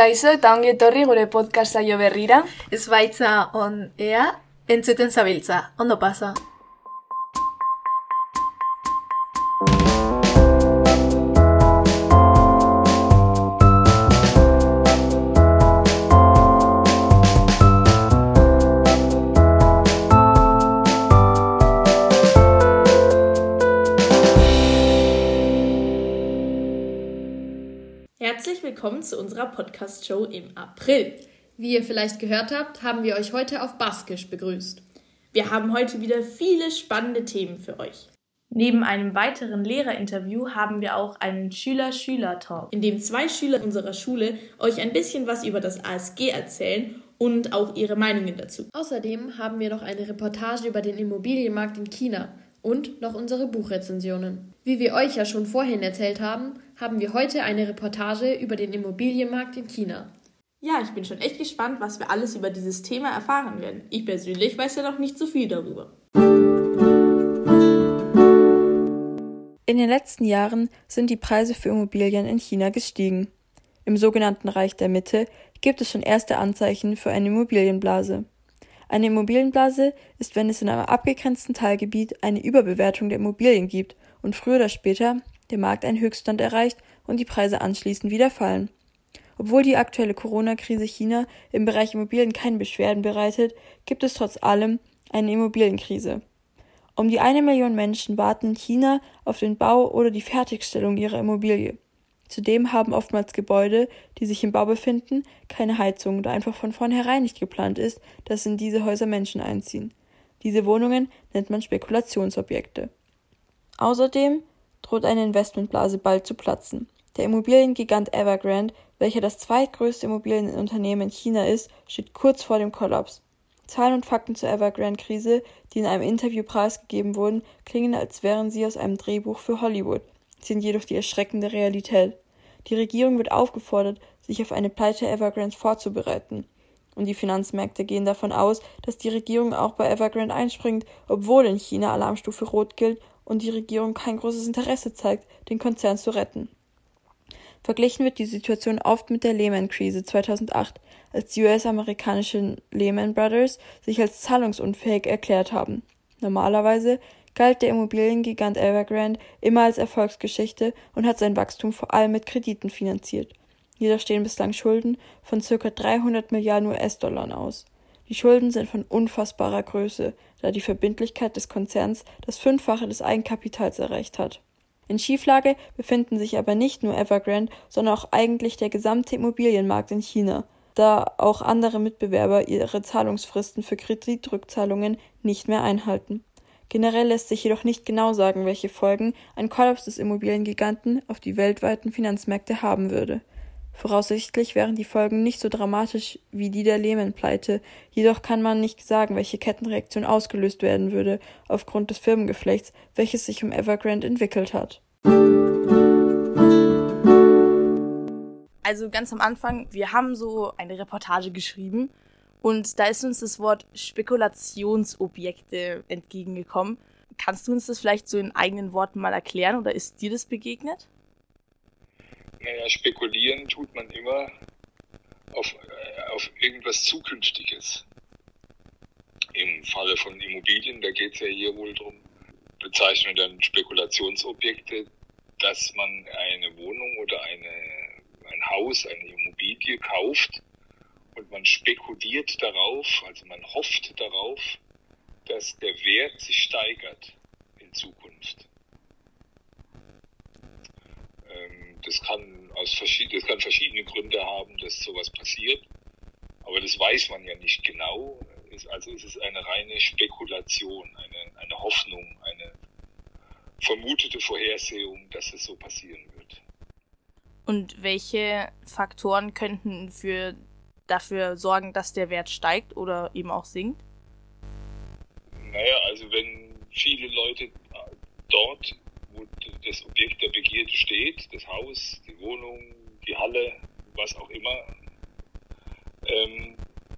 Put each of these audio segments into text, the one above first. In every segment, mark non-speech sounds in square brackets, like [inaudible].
Kaixo eta ongi etorri gure podcast saio berrira. Ez baitza on ea, entzuten zabiltza. Ondo pasa. Willkommen zu unserer Podcast-Show im April. Wie ihr vielleicht gehört habt, haben wir euch heute auf Baskisch begrüßt. Wir haben heute wieder viele spannende Themen für euch. Neben einem weiteren Lehrerinterview haben wir auch einen Schüler-Schüler-Talk, in dem zwei Schüler unserer Schule euch ein bisschen was über das ASG erzählen und auch ihre Meinungen dazu. Außerdem haben wir noch eine Reportage über den Immobilienmarkt in China und noch unsere Buchrezensionen. Wie wir euch ja schon vorhin erzählt haben, haben wir heute eine Reportage über den Immobilienmarkt in China. Ja, ich bin schon echt gespannt, was wir alles über dieses Thema erfahren werden. Ich persönlich weiß ja noch nicht so viel darüber. In den letzten Jahren sind die Preise für Immobilien in China gestiegen. Im sogenannten Reich der Mitte gibt es schon erste Anzeichen für eine Immobilienblase. Eine Immobilienblase ist, wenn es in einem abgegrenzten Teilgebiet eine Überbewertung der Immobilien gibt und früher oder später der Markt einen Höchststand erreicht und die Preise anschließend wieder fallen. Obwohl die aktuelle Corona-Krise China im Bereich Immobilien keine Beschwerden bereitet, gibt es trotz allem eine Immobilienkrise. Um die eine Million Menschen warten in China auf den Bau oder die Fertigstellung ihrer Immobilie. Zudem haben oftmals Gebäude, die sich im Bau befinden, keine Heizung, da einfach von vornherein nicht geplant ist, dass in diese Häuser Menschen einziehen. Diese Wohnungen nennt man Spekulationsobjekte. Außerdem droht eine Investmentblase bald zu platzen. Der Immobiliengigant Evergrande, welcher das zweitgrößte Immobilienunternehmen in China ist, steht kurz vor dem Kollaps. Zahlen und Fakten zur Evergrande-Krise, die in einem Interview preisgegeben wurden, klingen, als wären sie aus einem Drehbuch für Hollywood sind jedoch die erschreckende Realität. Die Regierung wird aufgefordert, sich auf eine Pleite Evergrande vorzubereiten. Und die Finanzmärkte gehen davon aus, dass die Regierung auch bei Evergrande einspringt, obwohl in China Alarmstufe Rot gilt und die Regierung kein großes Interesse zeigt, den Konzern zu retten. Verglichen wird die Situation oft mit der Lehman-Krise 2008, als die US-amerikanischen Lehman Brothers sich als zahlungsunfähig erklärt haben. Normalerweise galt der Immobiliengigant Evergrande immer als Erfolgsgeschichte und hat sein Wachstum vor allem mit Krediten finanziert. Jedoch stehen bislang Schulden von ca. 300 Milliarden US-Dollar aus. Die Schulden sind von unfassbarer Größe, da die Verbindlichkeit des Konzerns das Fünffache des Eigenkapitals erreicht hat. In Schieflage befinden sich aber nicht nur Evergrande, sondern auch eigentlich der gesamte Immobilienmarkt in China, da auch andere Mitbewerber ihre Zahlungsfristen für Kreditrückzahlungen nicht mehr einhalten. Generell lässt sich jedoch nicht genau sagen, welche Folgen ein Kollaps des Immobiliengiganten auf die weltweiten Finanzmärkte haben würde. Voraussichtlich wären die Folgen nicht so dramatisch wie die der Lehman-Pleite, jedoch kann man nicht sagen, welche Kettenreaktion ausgelöst werden würde aufgrund des Firmengeflechts, welches sich um Evergrande entwickelt hat. Also ganz am Anfang, wir haben so eine Reportage geschrieben und da ist uns das Wort Spekulationsobjekte entgegengekommen. Kannst du uns das vielleicht so in eigenen Worten mal erklären oder ist dir das begegnet? Naja, spekulieren tut man immer auf, äh, auf irgendwas Zukünftiges. Im Falle von Immobilien, da geht es ja hier wohl darum, bezeichnen dann Spekulationsobjekte, dass man eine Wohnung oder eine, ein Haus, eine Immobilie kauft und man spekuliert darauf, also man hofft darauf, dass der Wert sich steigert in Zukunft. Ähm, das kann aus verschiedene, das kann verschiedene Gründe haben, dass sowas passiert, aber das weiß man ja nicht genau. Also es ist eine reine Spekulation, eine, eine Hoffnung, eine vermutete Vorhersehung, dass es so passieren wird. Und welche Faktoren könnten für dafür sorgen, dass der Wert steigt oder eben auch sinkt? Naja, also wenn viele Leute dort, wo das Objekt der Begierde steht, das Haus, die Wohnung, die Halle, was auch immer, ähm,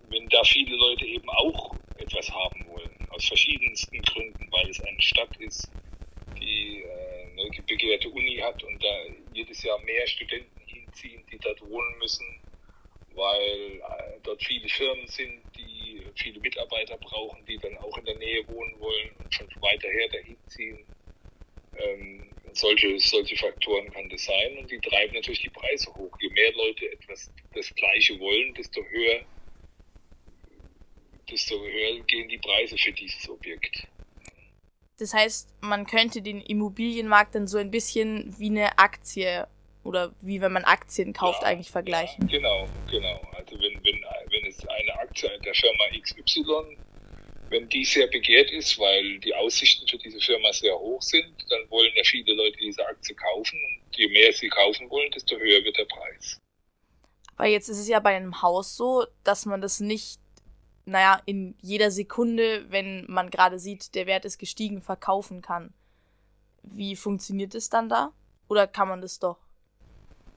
wenn da viele Leute eben auch etwas haben wollen, aus verschiedensten Gründen, weil es eine Stadt ist, die äh, eine begehrte Uni hat und da jedes Jahr mehr Studenten hinziehen, die dort wohnen müssen, weil äh, dort viele Firmen sind, die viele Mitarbeiter brauchen, die dann auch in der Nähe wohnen wollen und von weiter her dahin ziehen. Ähm, solche, solche Faktoren kann das sein und die treiben natürlich die Preise hoch. Je mehr Leute etwas das Gleiche wollen, desto höher, desto höher gehen die Preise für dieses Objekt. Das heißt, man könnte den Immobilienmarkt dann so ein bisschen wie eine Aktie oder wie wenn man Aktien kauft ja, eigentlich vergleichen. Ja, genau, genau. Also wenn, wenn, wenn es eine Aktie der Firma XY wenn die sehr begehrt ist, weil die Aussichten für diese Firma sehr hoch sind, dann wollen ja viele Leute diese Aktie kaufen. Und je mehr sie kaufen wollen, desto höher wird der Preis. Aber jetzt ist es ja bei einem Haus so, dass man das nicht, naja, in jeder Sekunde, wenn man gerade sieht, der Wert ist gestiegen, verkaufen kann. Wie funktioniert es dann da? Oder kann man das doch?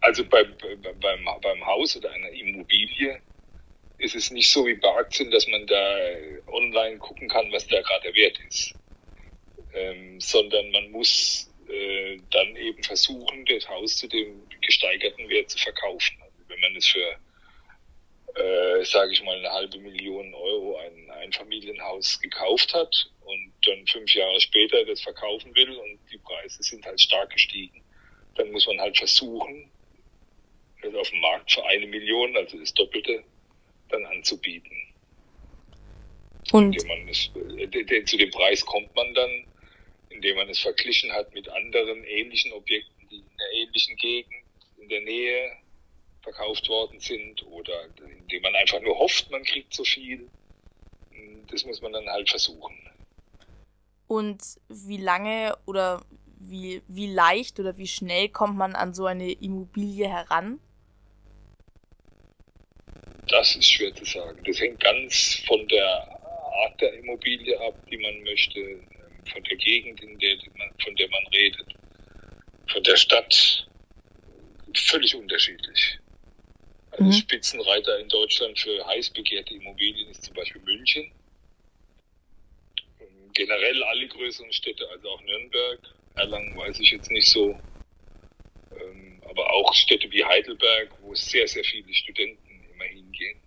Also bei, bei, beim, beim Haus oder einer Immobilie ist es nicht so wie bei Aktien, dass man da online gucken kann, was da gerade Wert ist. Ähm, sondern man muss äh, dann eben versuchen, das Haus zu dem gesteigerten Wert zu verkaufen. Also wenn man es für, äh, sage ich mal, eine halbe Million Euro ein Einfamilienhaus gekauft hat und dann fünf Jahre später das verkaufen will und die Preise sind halt stark gestiegen, dann muss man halt versuchen, das auf dem Markt für eine Million, also das Doppelte, dann anzubieten. Und es, äh, zu dem Preis kommt man dann, indem man es verglichen hat mit anderen ähnlichen Objekten, die in der ähnlichen Gegend in der Nähe verkauft worden sind oder indem man einfach nur hofft, man kriegt so viel. Das muss man dann halt versuchen. Und wie lange oder wie, wie leicht oder wie schnell kommt man an so eine Immobilie heran? Das ist schwer zu sagen. Das hängt ganz von der Art der Immobilie ab, die man möchte, ähm, von der Gegend, in der man, von der man redet, von der Stadt. Völlig unterschiedlich. Also mhm. Spitzenreiter in Deutschland für heiß begehrte Immobilien ist zum Beispiel München. Generell alle größeren Städte, also auch Nürnberg, Erlangen weiß ich jetzt nicht so. Ähm, aber auch Städte wie Heidelberg, wo es sehr, sehr viele Studenten immer hingehen.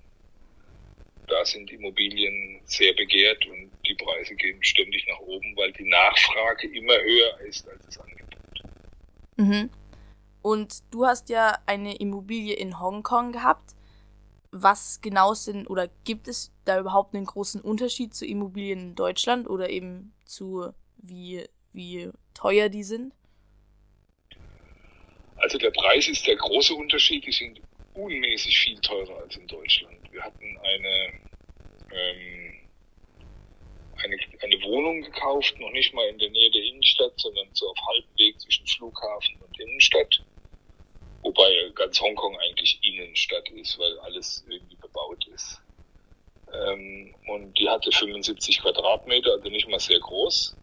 Da sind Immobilien sehr begehrt und die Preise gehen ständig nach oben, weil die Nachfrage immer höher ist als das Angebot. Mhm. Und du hast ja eine Immobilie in Hongkong gehabt. Was genau sind oder gibt es da überhaupt einen großen Unterschied zu Immobilien in Deutschland oder eben zu wie, wie teuer die sind? Also der Preis ist der große Unterschied. Die sind unmäßig viel teurer als in Deutschland. Wir hatten eine, ähm, eine, eine Wohnung gekauft, noch nicht mal in der Nähe der Innenstadt, sondern so auf halbem Weg zwischen Flughafen und Innenstadt. Wobei ganz Hongkong eigentlich Innenstadt ist, weil alles irgendwie bebaut ist. Ähm, und die hatte 75 Quadratmeter, also nicht mal sehr groß.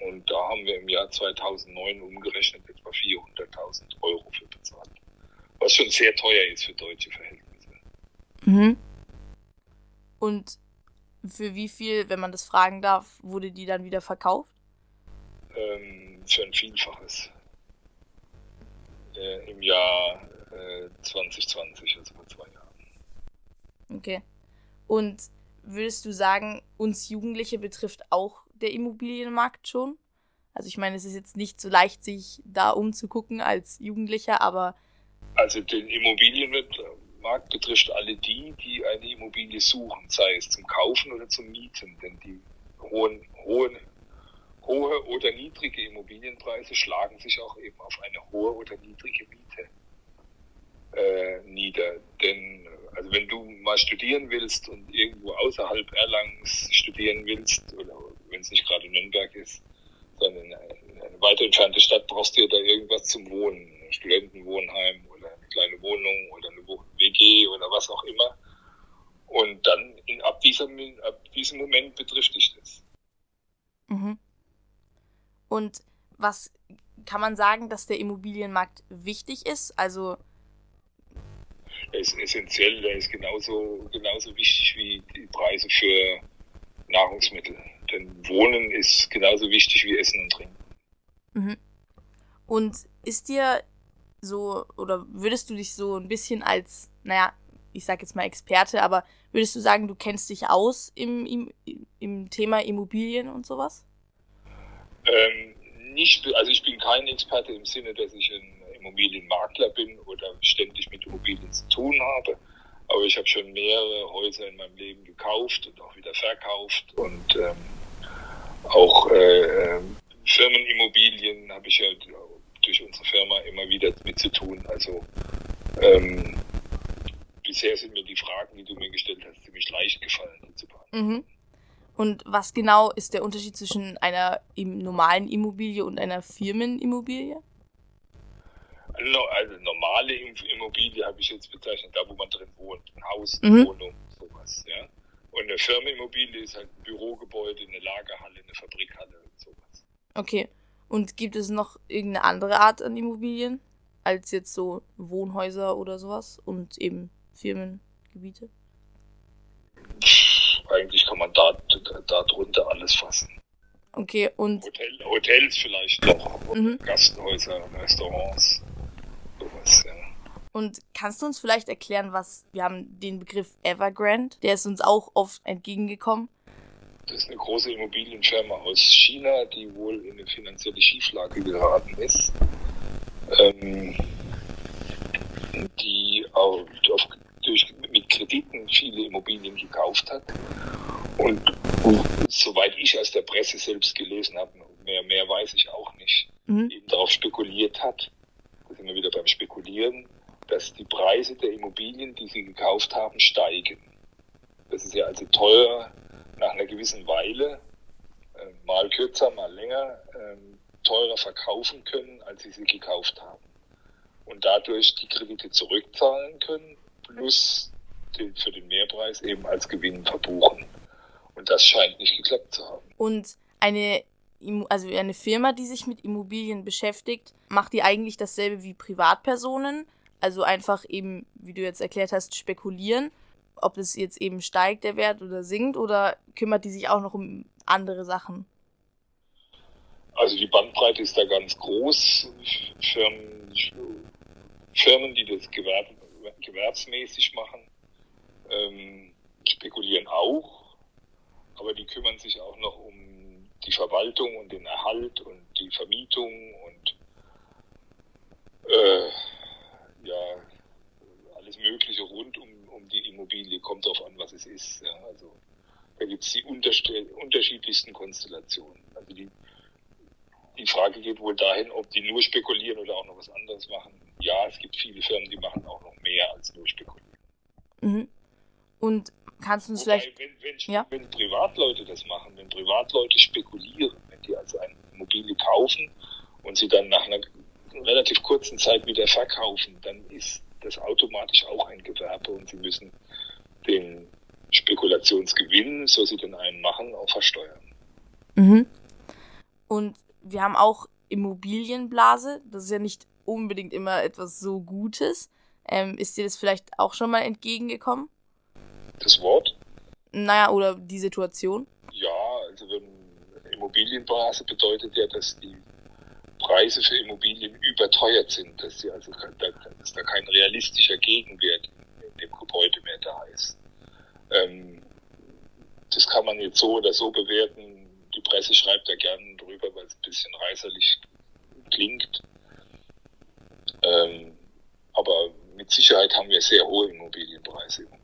Und da haben wir im Jahr 2009 umgerechnet etwa 400.000 Euro für was schon sehr teuer ist für deutsche Verhältnisse. Mhm. Und für wie viel, wenn man das fragen darf, wurde die dann wieder verkauft? Ähm, für ein Vielfaches. Äh, Im Jahr äh, 2020, also vor zwei Jahren. Okay. Und würdest du sagen, uns Jugendliche betrifft auch der Immobilienmarkt schon? Also ich meine, es ist jetzt nicht so leicht, sich da umzugucken als Jugendlicher, aber also den Immobilienmarkt betrifft alle die, die eine Immobilie suchen, sei es zum Kaufen oder zum Mieten. Denn die hohen, hohen, hohe oder niedrige Immobilienpreise schlagen sich auch eben auf eine hohe oder niedrige Miete äh, nieder. Denn also wenn du mal studieren willst und irgendwo außerhalb Erlangens studieren willst, oder wenn es nicht gerade Nürnberg ist, sondern in eine, in weiter entfernte Stadt, brauchst du ja da irgendwas zum Wohnen, ein Studentenwohnheim kleine Wohnung oder eine WG oder was auch immer. Und dann in, ab, diesem, ab diesem Moment betrifft dich das. Mhm. Und was kann man sagen, dass der Immobilienmarkt wichtig ist? Also er ist essentiell, der ist genauso, genauso wichtig wie die Preise für Nahrungsmittel. Denn Wohnen ist genauso wichtig wie Essen und Trinken. Mhm. Und ist dir so, oder würdest du dich so ein bisschen als naja, ich sag jetzt mal Experte, aber würdest du sagen, du kennst dich aus im, im, im Thema Immobilien und sowas? Ähm, nicht, also ich bin kein Experte im Sinne, dass ich ein Immobilienmakler bin oder ständig mit Immobilien zu tun habe. Aber ich habe schon mehrere Häuser in meinem Leben gekauft und auch wieder verkauft und ähm, auch äh, ähm, Firmenimmobilien habe ich ja durch unsere Firma immer wieder mit zu tun. Also ähm, bisher sind mir die Fragen, die du mir gestellt hast, ziemlich leicht gefallen, die zu beantworten. Mhm. Und was genau ist der Unterschied zwischen einer normalen Immobilie und einer Firmenimmobilie? Also, also normale Immobilie habe ich jetzt bezeichnet, da wo man drin wohnt, ein Haus, eine mhm. Wohnung, sowas, ja. Und eine Firmenimmobilie ist halt ein Bürogebäude, eine Lagerhalle, eine Fabrikhalle und sowas. Okay. Und gibt es noch irgendeine andere Art an Immobilien als jetzt so Wohnhäuser oder sowas und eben Firmengebiete? Eigentlich kann man da, da drunter alles fassen. Okay, und. Hotel, Hotels vielleicht noch, mhm. Gasthäuser, Restaurants, sowas, ja. Und kannst du uns vielleicht erklären, was, wir haben den Begriff Evergrande, der ist uns auch oft entgegengekommen. Das ist eine große Immobilienfirma aus China, die wohl in eine finanzielle Schieflage geraten ist. Ähm, die auf, auf, durch, mit Krediten viele Immobilien gekauft hat. Und, und, soweit ich aus der Presse selbst gelesen habe, mehr, mehr weiß ich auch nicht, mhm. eben darauf spekuliert hat, da sind wir wieder beim Spekulieren, dass die Preise der Immobilien, die sie gekauft haben, steigen. Das ist ja also teuer nach einer gewissen Weile, äh, mal kürzer, mal länger, äh, teurer verkaufen können, als sie sie gekauft haben. Und dadurch die Kredite zurückzahlen können, plus den, für den Mehrpreis eben als Gewinn verbuchen. Und das scheint nicht geklappt zu haben. Und eine also eine Firma, die sich mit Immobilien beschäftigt, macht die eigentlich dasselbe wie Privatpersonen? Also einfach eben, wie du jetzt erklärt hast, spekulieren, ob es jetzt eben steigt der Wert oder sinkt oder kümmert die sich auch noch um andere Sachen? Also die Bandbreite ist da ganz groß. Firmen, Firmen die das Gewerb, gewerbsmäßig machen, ähm, spekulieren auch, aber die kümmern sich auch noch um die Verwaltung und den Erhalt und die Vermietung und äh, ja, alles Mögliche rund um, um die Immobilie, kommt darauf an, was es ist. Ja. Also da gibt es die unterschiedlichsten Konstellationen. Also die, die Frage geht wohl dahin, ob die nur spekulieren oder auch noch was anderes machen. Ja, es gibt viele Firmen, die machen auch noch mehr als nur spekulieren. Mhm. Und kannst du uns Wobei, vielleicht... Wenn, wenn, ja? wenn Privatleute das machen, wenn Privatleute spekulieren, wenn die also eine Immobilie kaufen und sie dann nach einer relativ kurzen Zeit wieder verkaufen, dann ist das automatisch auch ein Gewerbe und sie müssen den Spekulationsgewinn, so sie den einen machen, auch versteuern. Mhm. Und wir haben auch Immobilienblase. Das ist ja nicht unbedingt immer etwas so Gutes. Ähm, ist dir das vielleicht auch schon mal entgegengekommen? Das Wort? Naja, oder die Situation? Ja, also wenn Immobilienblase bedeutet ja, dass die Preise für Immobilien überteuert sind, dass, sie also, dass da kein realistischer Gegenwert in dem Gebäude mehr da ist. Ähm, das kann man jetzt so oder so bewerten. Die Presse schreibt da gerne drüber, weil es ein bisschen reißerlich klingt. Ähm, aber mit Sicherheit haben wir sehr hohe Immobilienpreise im.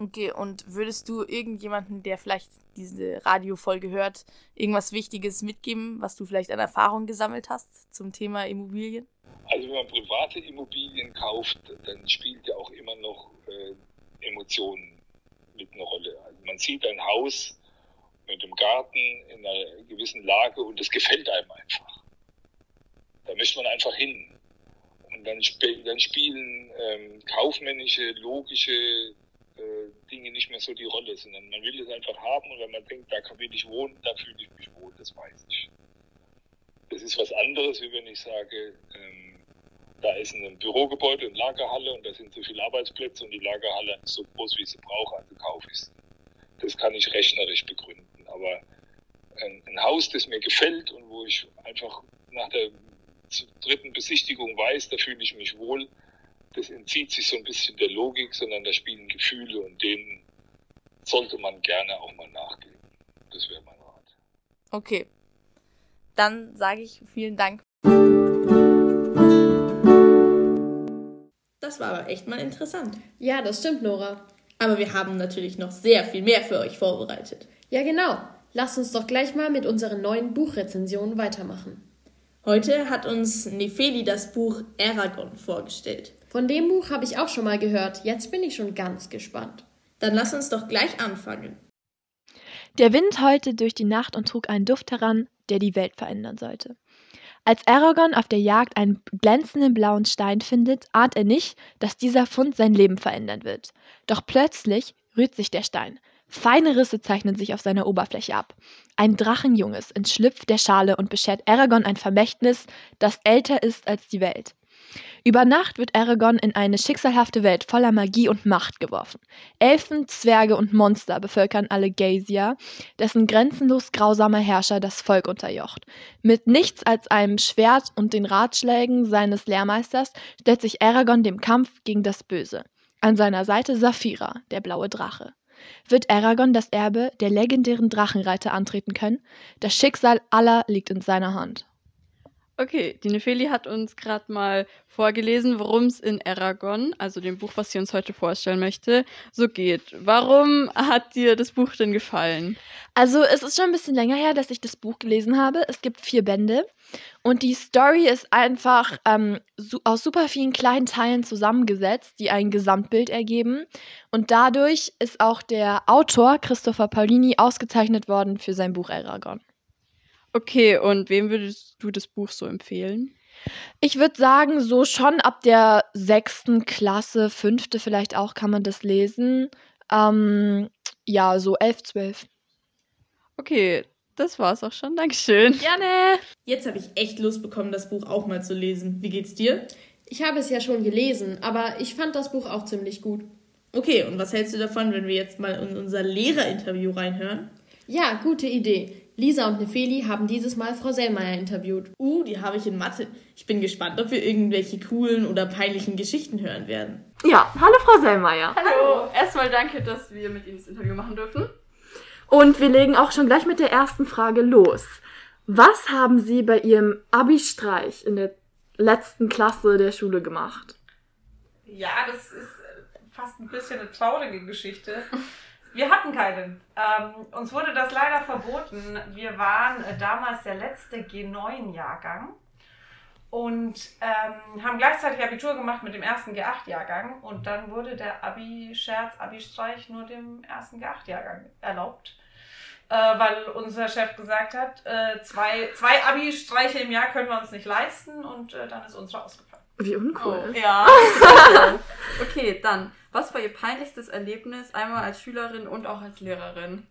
Okay, und würdest du irgendjemanden, der vielleicht diese Radiofolge hört, irgendwas Wichtiges mitgeben, was du vielleicht an Erfahrung gesammelt hast zum Thema Immobilien? Also wenn man private Immobilien kauft, dann spielt ja auch immer noch äh, Emotionen mit eine Rolle. Also man sieht ein Haus mit dem Garten in einer gewissen Lage und es gefällt einem einfach. Da möchte man einfach hin. Und dann, sp dann spielen ähm, kaufmännische, logische Dinge nicht mehr so die Rolle, sondern man will es einfach haben und wenn man denkt, da will ich wohnen, da fühle ich mich wohl, das weiß ich. Das ist was anderes, wie wenn ich sage, ähm, da ist ein Bürogebäude und Lagerhalle und da sind so viele Arbeitsplätze und die Lagerhalle ist so groß, wie ich sie brauche, also kaufe ich. Das kann ich rechnerisch begründen. Aber ein, ein Haus, das mir gefällt und wo ich einfach nach der dritten Besichtigung weiß, da fühle ich mich wohl, das entzieht sich so ein bisschen der Logik, sondern da spielen Gefühle und denen sollte man gerne auch mal nachgehen. Das wäre mein Rat. Okay. Dann sage ich vielen Dank. Das war aber echt mal interessant. Ja, das stimmt, Nora. Aber wir haben natürlich noch sehr viel mehr für euch vorbereitet. Ja, genau. Lasst uns doch gleich mal mit unseren neuen Buchrezensionen weitermachen. Heute hat uns Nefeli das Buch Aragon vorgestellt. Von dem Buch habe ich auch schon mal gehört. Jetzt bin ich schon ganz gespannt. Dann lass uns doch gleich anfangen. Der Wind heulte durch die Nacht und trug einen Duft heran, der die Welt verändern sollte. Als Aragorn auf der Jagd einen glänzenden blauen Stein findet, ahnt er nicht, dass dieser Fund sein Leben verändern wird. Doch plötzlich rührt sich der Stein. Feine Risse zeichnen sich auf seiner Oberfläche ab. Ein Drachenjunges entschlüpft der Schale und beschert Aragorn ein Vermächtnis, das älter ist als die Welt. Über Nacht wird Aragorn in eine schicksalhafte Welt voller Magie und Macht geworfen. Elfen, Zwerge und Monster bevölkern alle Gasia, dessen grenzenlos grausamer Herrscher das Volk unterjocht. Mit nichts als einem Schwert und den Ratschlägen seines Lehrmeisters stellt sich Aragorn dem Kampf gegen das Böse. An seiner Seite Saphira, der blaue Drache. Wird Aragorn das Erbe der legendären Drachenreiter antreten können? Das Schicksal aller liegt in seiner Hand. Okay, die Nefeli hat uns gerade mal vorgelesen, worum es in Aragon, also dem Buch, was sie uns heute vorstellen möchte, so geht. Warum hat dir das Buch denn gefallen? Also, es ist schon ein bisschen länger her, dass ich das Buch gelesen habe. Es gibt vier Bände und die Story ist einfach ähm, su aus super vielen kleinen Teilen zusammengesetzt, die ein Gesamtbild ergeben. Und dadurch ist auch der Autor Christopher Paulini ausgezeichnet worden für sein Buch Aragon. Okay, und wem würdest du das Buch so empfehlen? Ich würde sagen, so schon ab der sechsten Klasse, fünfte vielleicht auch, kann man das lesen. Ähm, ja, so elf, zwölf. Okay, das war's auch schon. Dankeschön. Gerne. Jetzt habe ich echt Lust bekommen, das Buch auch mal zu lesen. Wie geht's dir? Ich habe es ja schon gelesen, aber ich fand das Buch auch ziemlich gut. Okay, und was hältst du davon, wenn wir jetzt mal in unser Lehrerinterview reinhören? Ja, gute Idee. Lisa und Nefeli haben dieses Mal Frau Sellmeier interviewt. Uh, die habe ich in Mathe. Ich bin gespannt, ob wir irgendwelche coolen oder peinlichen Geschichten hören werden. Ja, hallo Frau Sellmeier. Hallo. Erstmal danke, dass wir mit Ihnen das Interview machen dürfen. Und wir legen auch schon gleich mit der ersten Frage los. Was haben Sie bei Ihrem Abi-Streich in der letzten Klasse der Schule gemacht? Ja, das ist fast ein bisschen eine traurige Geschichte. Wir hatten keinen. Ähm, uns wurde das leider verboten. Wir waren äh, damals der letzte G9-Jahrgang und ähm, haben gleichzeitig Abitur gemacht mit dem ersten G8-Jahrgang und dann wurde der Abi-Scherz, Abi-Streich nur dem ersten G8-Jahrgang erlaubt. Äh, weil unser Chef gesagt hat, äh, zwei, zwei Abi-Streiche im Jahr können wir uns nicht leisten und äh, dann ist uns rausgefallen. Wie uncool. Oh, ja. [laughs] okay, dann. Was war Ihr peinlichstes Erlebnis, einmal als Schülerin und auch als Lehrerin?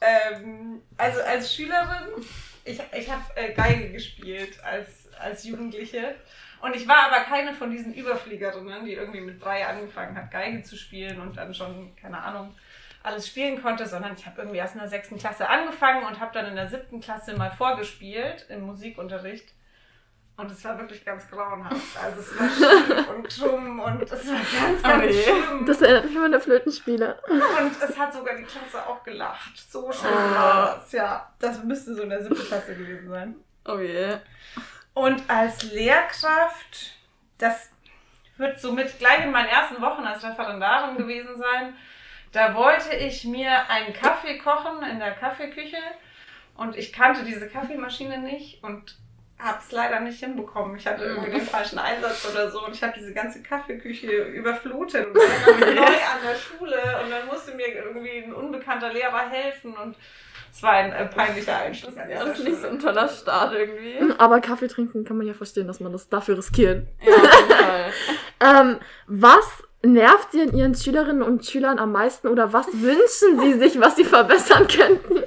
Ähm, also als Schülerin, ich, ich habe äh, Geige gespielt als, als Jugendliche. Und ich war aber keine von diesen Überfliegerinnen, die irgendwie mit drei angefangen hat, Geige zu spielen und dann schon, keine Ahnung, alles spielen konnte, sondern ich habe irgendwie erst in der sechsten Klasse angefangen und habe dann in der siebten Klasse mal vorgespielt im Musikunterricht. Und es war wirklich ganz grauenhaft. Also es war schief und stumm und es war ganz, ganz okay. schlimm. Das erinnert mich an der Flötenspieler. Und es hat sogar die Klasse auch gelacht. So schlimm oh. war das. Ja, das müsste so in der siebten Klasse gewesen sein. Oh je. Und als Lehrkraft, das wird somit gleich in meinen ersten Wochen als Referendarin gewesen sein, da wollte ich mir einen Kaffee kochen in der Kaffeeküche und ich kannte diese Kaffeemaschine nicht und habe es leider nicht hinbekommen. Ich hatte irgendwie den falschen Einsatz oder so und ich habe diese ganze Kaffeeküche überflutet und [laughs] war neu an der Schule und dann musste mir irgendwie ein unbekannter Lehrer helfen und es war ein äh, peinlicher Einstieg. Das, ja, das ist nicht so ein toller Start irgendwie. Aber Kaffee trinken kann man ja verstehen, dass man das dafür riskiert. Ja, [laughs] ähm, was nervt Sie an Ihren Schülerinnen und Schülern am meisten oder was wünschen Sie sich, was Sie verbessern könnten?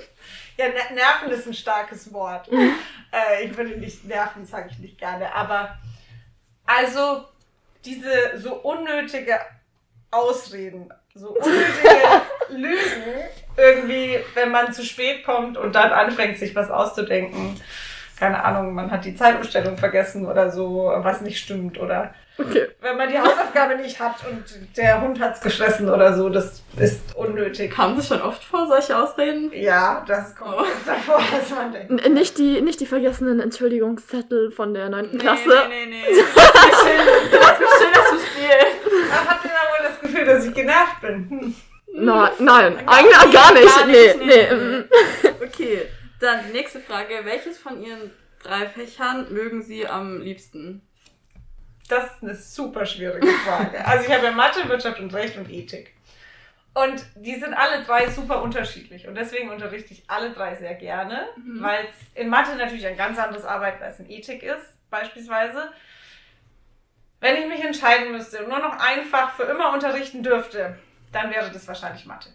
Ja, nerven ist ein starkes Wort. Mhm. Äh, ich würde nicht nerven, sage ich nicht gerne. Aber also diese so unnötige Ausreden, so unnötige [laughs] Lügen, irgendwie, wenn man zu spät kommt und dann anfängt, sich was auszudenken. Keine Ahnung, man hat die Zeitumstellung vergessen oder so, was nicht stimmt oder Okay. Wenn man die Hausaufgabe nicht hat und der Hund hat's gefressen oder so, das ist unnötig. Kam das schon oft vor, solche Ausreden? Ja, das kommt Oh. öfter vor, als man denkt. N- Nicht die, nicht die vergessenen Entschuldigungszettel von der 9. Klasse. Nee, nee, nee. Lass mich schön, lass mich schön, dass du spielst. Ah, Habt ihr da wohl das Gefühl, dass ich genervt bin? Hm. Nein, nein, eigentlich gar nicht. Gar Nee, nicht, nee. nee. mm. Okay, dann nächste Frage. Welches von Ihren drei Fächern mögen Sie am liebsten? Das ist eine super schwierige Frage. Also ich habe ja Mathe, Wirtschaft und Recht und Ethik. Und die sind alle drei super unterschiedlich. Und deswegen unterrichte ich alle drei sehr gerne, Mhm. weil es in Mathe natürlich ein ganz anderes Arbeiten als in Ethik ist, beispielsweise. Wenn ich mich entscheiden müsste und nur noch einfach für immer unterrichten dürfte, dann wäre das wahrscheinlich Mathe.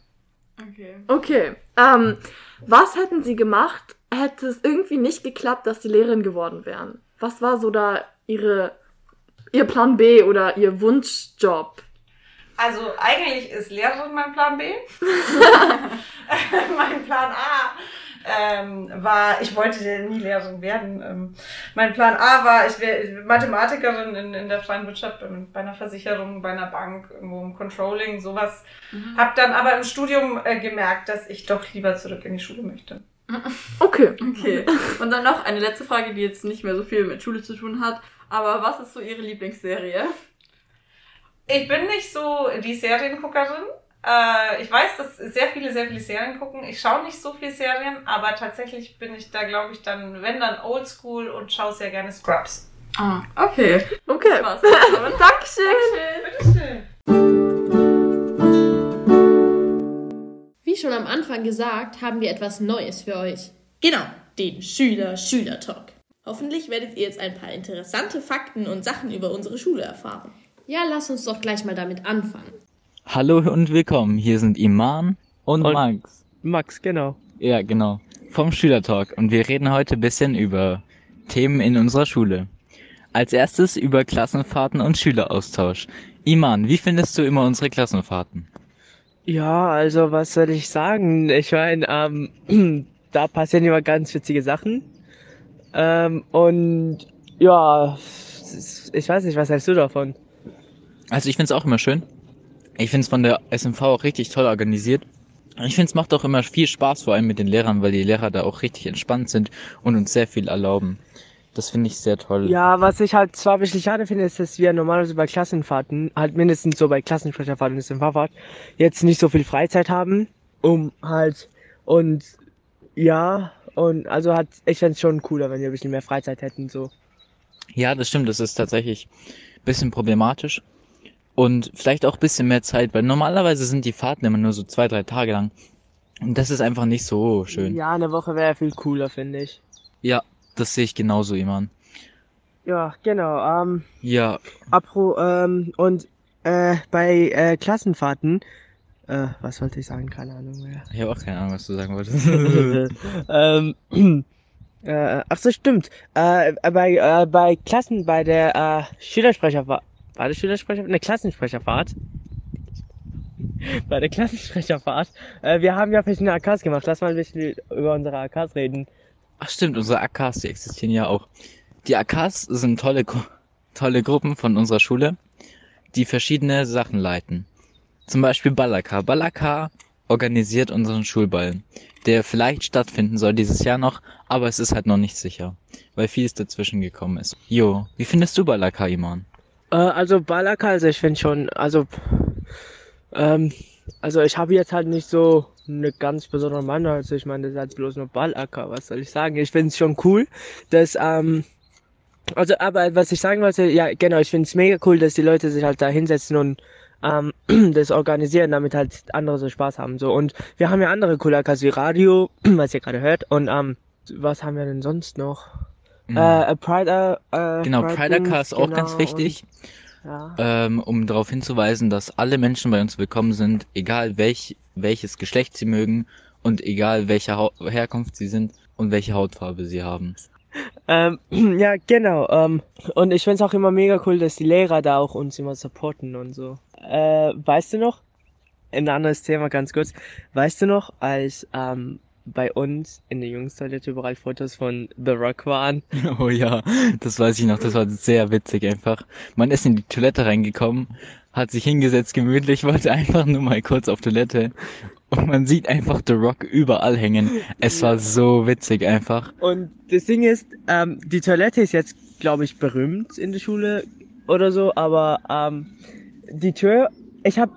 Okay. Okay. Ähm, was hätten Sie gemacht, hätte es irgendwie nicht geklappt, dass Sie Lehrerin geworden wären? Was war so da Ihre, Ihr Plan B oder Ihr Wunschjob? Also eigentlich ist Lehrerin mein Plan B. [laughs] [laughs] mein Plan A ähm, war, ich wollte ja nie Lehrerin werden. Ähm, mein Plan A war, ich wäre Mathematikerin in, in der freien Wirtschaft, bei, einer Versicherung, bei einer Bank, irgendwo im Controlling, sowas. Hab dann aber im Studium äh, gemerkt, dass ich doch lieber zurück in die Schule möchte. [laughs] Okay. Okay. Und dann noch eine letzte Frage, die jetzt nicht mehr so viel mit Schule zu tun hat. Aber was ist so Ihre Lieblingsserie? Ich bin nicht so die Serienguckerin. Äh, ich weiß, dass sehr viele, sehr viele Serien gucken. Ich schaue nicht so viel Serien, aber tatsächlich bin ich da, glaube ich, dann, wenn dann oldschool und schaue sehr gerne Scrubs. Ah, okay. Okay. Das war's. [laughs] Dankeschön. Dankeschön. Bitteschön. Wie schon am Anfang gesagt, haben wir etwas Neues für euch. Genau, den Schüler-Schüler-Talk. Hoffentlich werdet ihr jetzt ein paar interessante Fakten und Sachen über unsere Schule erfahren. Ja, lass uns doch gleich mal damit anfangen. Hallo und willkommen. Hier sind Iman und, Und- Max. Max, genau. Ja, genau. Vom Schülertalk. Und wir reden heute ein bisschen über Themen in unserer Schule. Als erstes über Klassenfahrten und Schüleraustausch. Iman, wie findest du immer unsere Klassenfahrten? Ja, also was soll ich sagen? Ich meine, ähm, [clears throat] da passieren immer ganz witzige Sachen. Ähm, und ja, ich weiß nicht, was hältst du davon? Also ich find's auch immer schön. Ich find's von der SMV auch richtig toll organisiert. Ich find's macht auch immer viel Spaß, vor allem mit den Lehrern, weil die Lehrer da auch richtig entspannt sind und uns sehr viel erlauben. Das finde ich sehr toll. Ja, was ich halt zwar ein bisschen schade finde, ist, dass wir normalerweise bei Klassenfahrten, halt mindestens so bei Klassensprecherfahrten und SMV-Fahrt, jetzt nicht so viel Freizeit haben, um halt, und ja, und also hat, ich fänd's schon cooler, wenn wir ein bisschen mehr Freizeit hätten, so. Ja, das stimmt, das ist tatsächlich ein bisschen problematisch. Und vielleicht auch ein bisschen mehr Zeit, weil normalerweise sind die Fahrten immer nur so zwei, drei Tage lang. Und das ist einfach nicht so schön. Ja, eine Woche wäre viel cooler, finde ich. Ja, das sehe ich genauso, Iman. Ja, genau. Ähm, Ja, apro, ähm, und äh, bei äh, Klassenfahrten, äh, was wollte ich sagen? Keine Ahnung mehr. ich habe auch keine Ahnung, was du sagen wolltest. [laughs] ähm, äh, ach so, stimmt. Äh, bei, äh, bei Klassen, bei der äh, Schülersprecherfahrt, war das Schülersprecherfahrt? Ne, Klassensprecherfahrt. bei der Klassensprecherfahrt. Äh, wir haben ja verschiedene AKs gemacht. Lass mal ein bisschen über unsere AKs reden. Ach stimmt, unsere AKs, die existieren ja auch. Die AKs sind tolle, tolle Gruppen von unserer Schule, die verschiedene Sachen leiten. Zum Beispiel Balaka. Balaka organisiert unseren Schulball, der vielleicht stattfinden soll dieses Jahr noch, aber es ist halt noch nicht sicher, weil vieles dazwischen gekommen ist. Jo, wie findest du Balaka, Iman? Äh, also Balaka, also ich finde schon, also ähm, also ich habe jetzt halt nicht so eine ganz besondere Meinung, also ich meine, das ist halt bloß nur Ballacker, was soll ich sagen? Ich finde es schon cool, dass, ähm, also aber was ich sagen wollte, ja genau, ich finde es mega cool, dass die Leute sich halt da hinsetzen und ähm, [clears throat] das organisieren, damit halt andere so Spaß haben. So und wir haben ja andere AKs wie Radio, [clears throat] was ihr gerade hört, und ähm, was haben wir denn sonst noch? Äh, Pride, äh, Genau, Pride Dings, ist auch genau, ganz wichtig, und- ja. ähm, um darauf hinzuweisen, dass alle Menschen bei uns willkommen sind, egal welch, welches Geschlecht sie mögen und egal welcher Hau Herkunft sie sind und welche Hautfarbe sie haben. Ähm, [clears throat] ja, genau. Ähm, und ich find's auch immer mega cool, dass die Lehrer da auch uns immer supporten und so. Äh, weißt du noch? Ein anderes Thema ganz kurz. Weißt du noch, als ähm, bei uns in der Jungstoilette überall Fotos von The Rock waren. [laughs] Oh ja, das weiß ich noch, das war sehr witzig einfach. Man ist in die Toilette reingekommen, hat sich hingesetzt gemütlich, wollte einfach nur mal kurz auf Toilette und man sieht einfach The Rock überall hängen. Es war so witzig einfach. Und das Ding ist, ähm, die Toilette ist jetzt, glaube ich, berühmt in der Schule oder so, aber ähm, die Tür, ich habe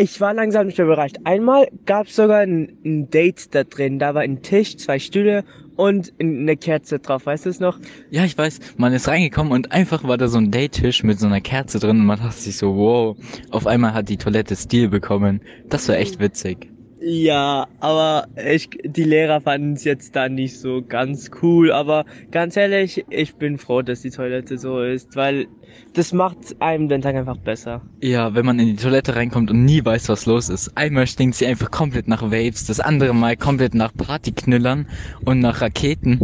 ich war langsam nicht überrascht. Einmal gab es sogar ein, ein, Date da drin. Da war ein Tisch, zwei Stühle und eine Kerze drauf. Weißt du es noch? Ja, ich weiß. Man ist reingekommen und einfach war da so ein Date-Tisch mit so einer Kerze drin und man dachte sich so, wow, auf einmal hat die Toilette Stil bekommen. Das war echt witzig. Ja, aber ich, die Lehrer fanden es jetzt da nicht so ganz cool. Aber ganz ehrlich, ich bin froh, dass die Toilette so ist, weil das macht einem den Tag einfach besser. Ja, wenn man in die Toilette reinkommt und nie weiß, was los ist. Einmal stinkt sie einfach komplett nach Waves, das andere Mal komplett nach Partyknüllern und nach Raketen.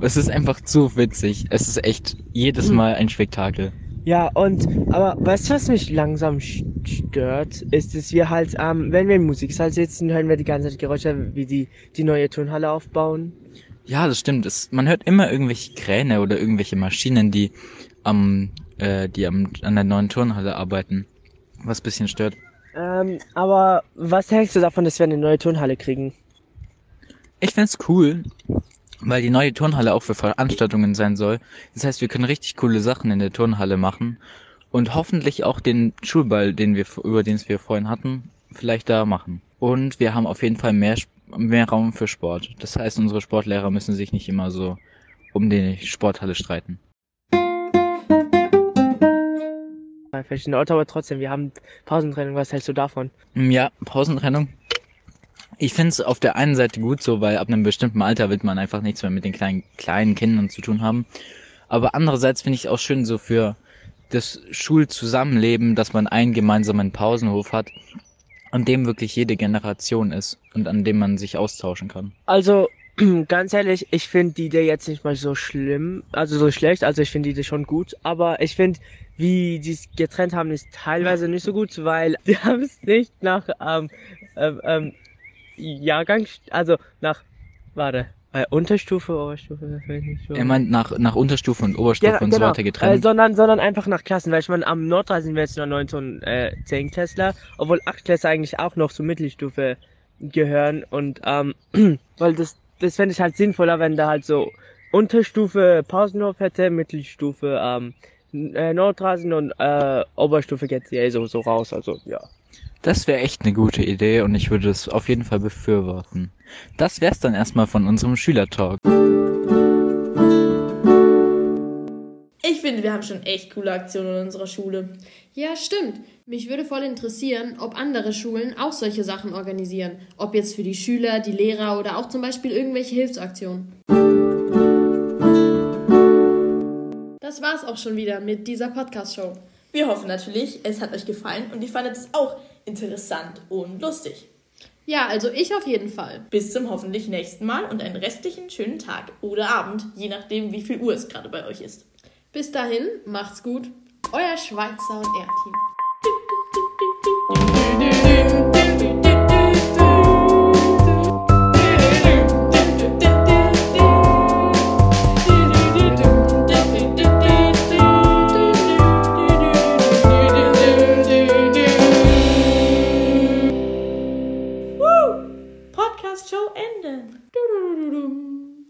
Es ist einfach zu witzig. Es ist echt jedes hm. Mal ein Spektakel. Ja, und, aber weißt du, was mich langsam stört, ist, dass wir halt, ähm, wenn wir im Musiksaal sitzen, hören wir die ganze Zeit Geräusche, wie die, die neue Turnhalle aufbauen. Ja, das stimmt. Es, man hört immer irgendwelche Kräne oder irgendwelche Maschinen, die am, äh, die am, an der neuen Turnhalle arbeiten. Was bisschen stört. Ähm, aber was hältst du davon, dass wir eine neue Turnhalle kriegen? Ich find's cool, weil die neue Turnhalle auch für Veranstaltungen sein soll. Das heißt, wir können richtig coole Sachen in der Turnhalle machen und hoffentlich auch den Schulball, den wir über den wir vorhin hatten, vielleicht da machen. Und wir haben auf jeden Fall mehr mehr Raum für Sport. Das heißt, unsere Sportlehrer müssen sich nicht immer so um die Sporthalle streiten. Verschiedene Orte, aber trotzdem, wir haben Pausentrennung. Was hältst du davon? Ja, Pausentrennung ich finde es auf der einen Seite gut so, weil ab einem bestimmten Alter wird man einfach nichts mehr mit den kleinen, kleinen Kindern zu tun haben. Aber andererseits finde ich es auch schön so für das Schulzusammenleben, dass man einen gemeinsamen Pausenhof hat, an dem wirklich jede Generation ist und an dem man sich austauschen kann. Also [clears throat] ganz ehrlich, ich finde die Idee jetzt nicht mal so schlimm, also so schlecht, also ich finde die Idee schon gut, aber ich finde, wie die es getrennt haben, ist teilweise nicht so gut, weil [laughs] die haben es nicht nach ähm, ähm, Jahrgang, also nach, warte, äh, Unterstufe, Oberstufe, nicht so. Er meint nach, nach Unterstufe und Oberstufe ja, und genau. so weiter getrennt. Äh, sondern, sondern einfach nach Klassen, weil ich meine, am Nordrhein sind wir jetzt nur 19, äh, 10 Klässler, obwohl 8 Klässler eigentlich auch noch zur Mittelstufe gehören und, ähm, [clears throat] weil das, das fände ich halt sinnvoller, wenn da halt so Unterstufe Pausenhof hätte, Mittelstufe, ähm, äh, Nordrasen und, äh, Oberstufe geht ja eh so, so raus, also, ja. Das wäre echt eine gute Idee und ich würde es auf jeden Fall befürworten. Das wär's dann erstmal von unserem Schülertalk. Ich finde, wir haben schon echt coole Aktionen in unserer Schule. Ja, stimmt. Mich würde voll interessieren, ob andere Schulen auch solche Sachen organisieren. Ob jetzt für die Schüler, die Lehrer oder auch zum Beispiel irgendwelche Hilfsaktionen. Das war's auch schon wieder mit dieser Podcast-Show. Wir hoffen natürlich, es hat euch gefallen und ihr fandet es auch interessant und lustig. Ja, also ich auf jeden Fall. Bis zum hoffentlich nächsten Mal und einen restlichen schönen Tag oder Abend, je nachdem, wie viel Uhr es gerade bei euch ist. Bis dahin, macht's gut. Euer Schweizer und R-Team.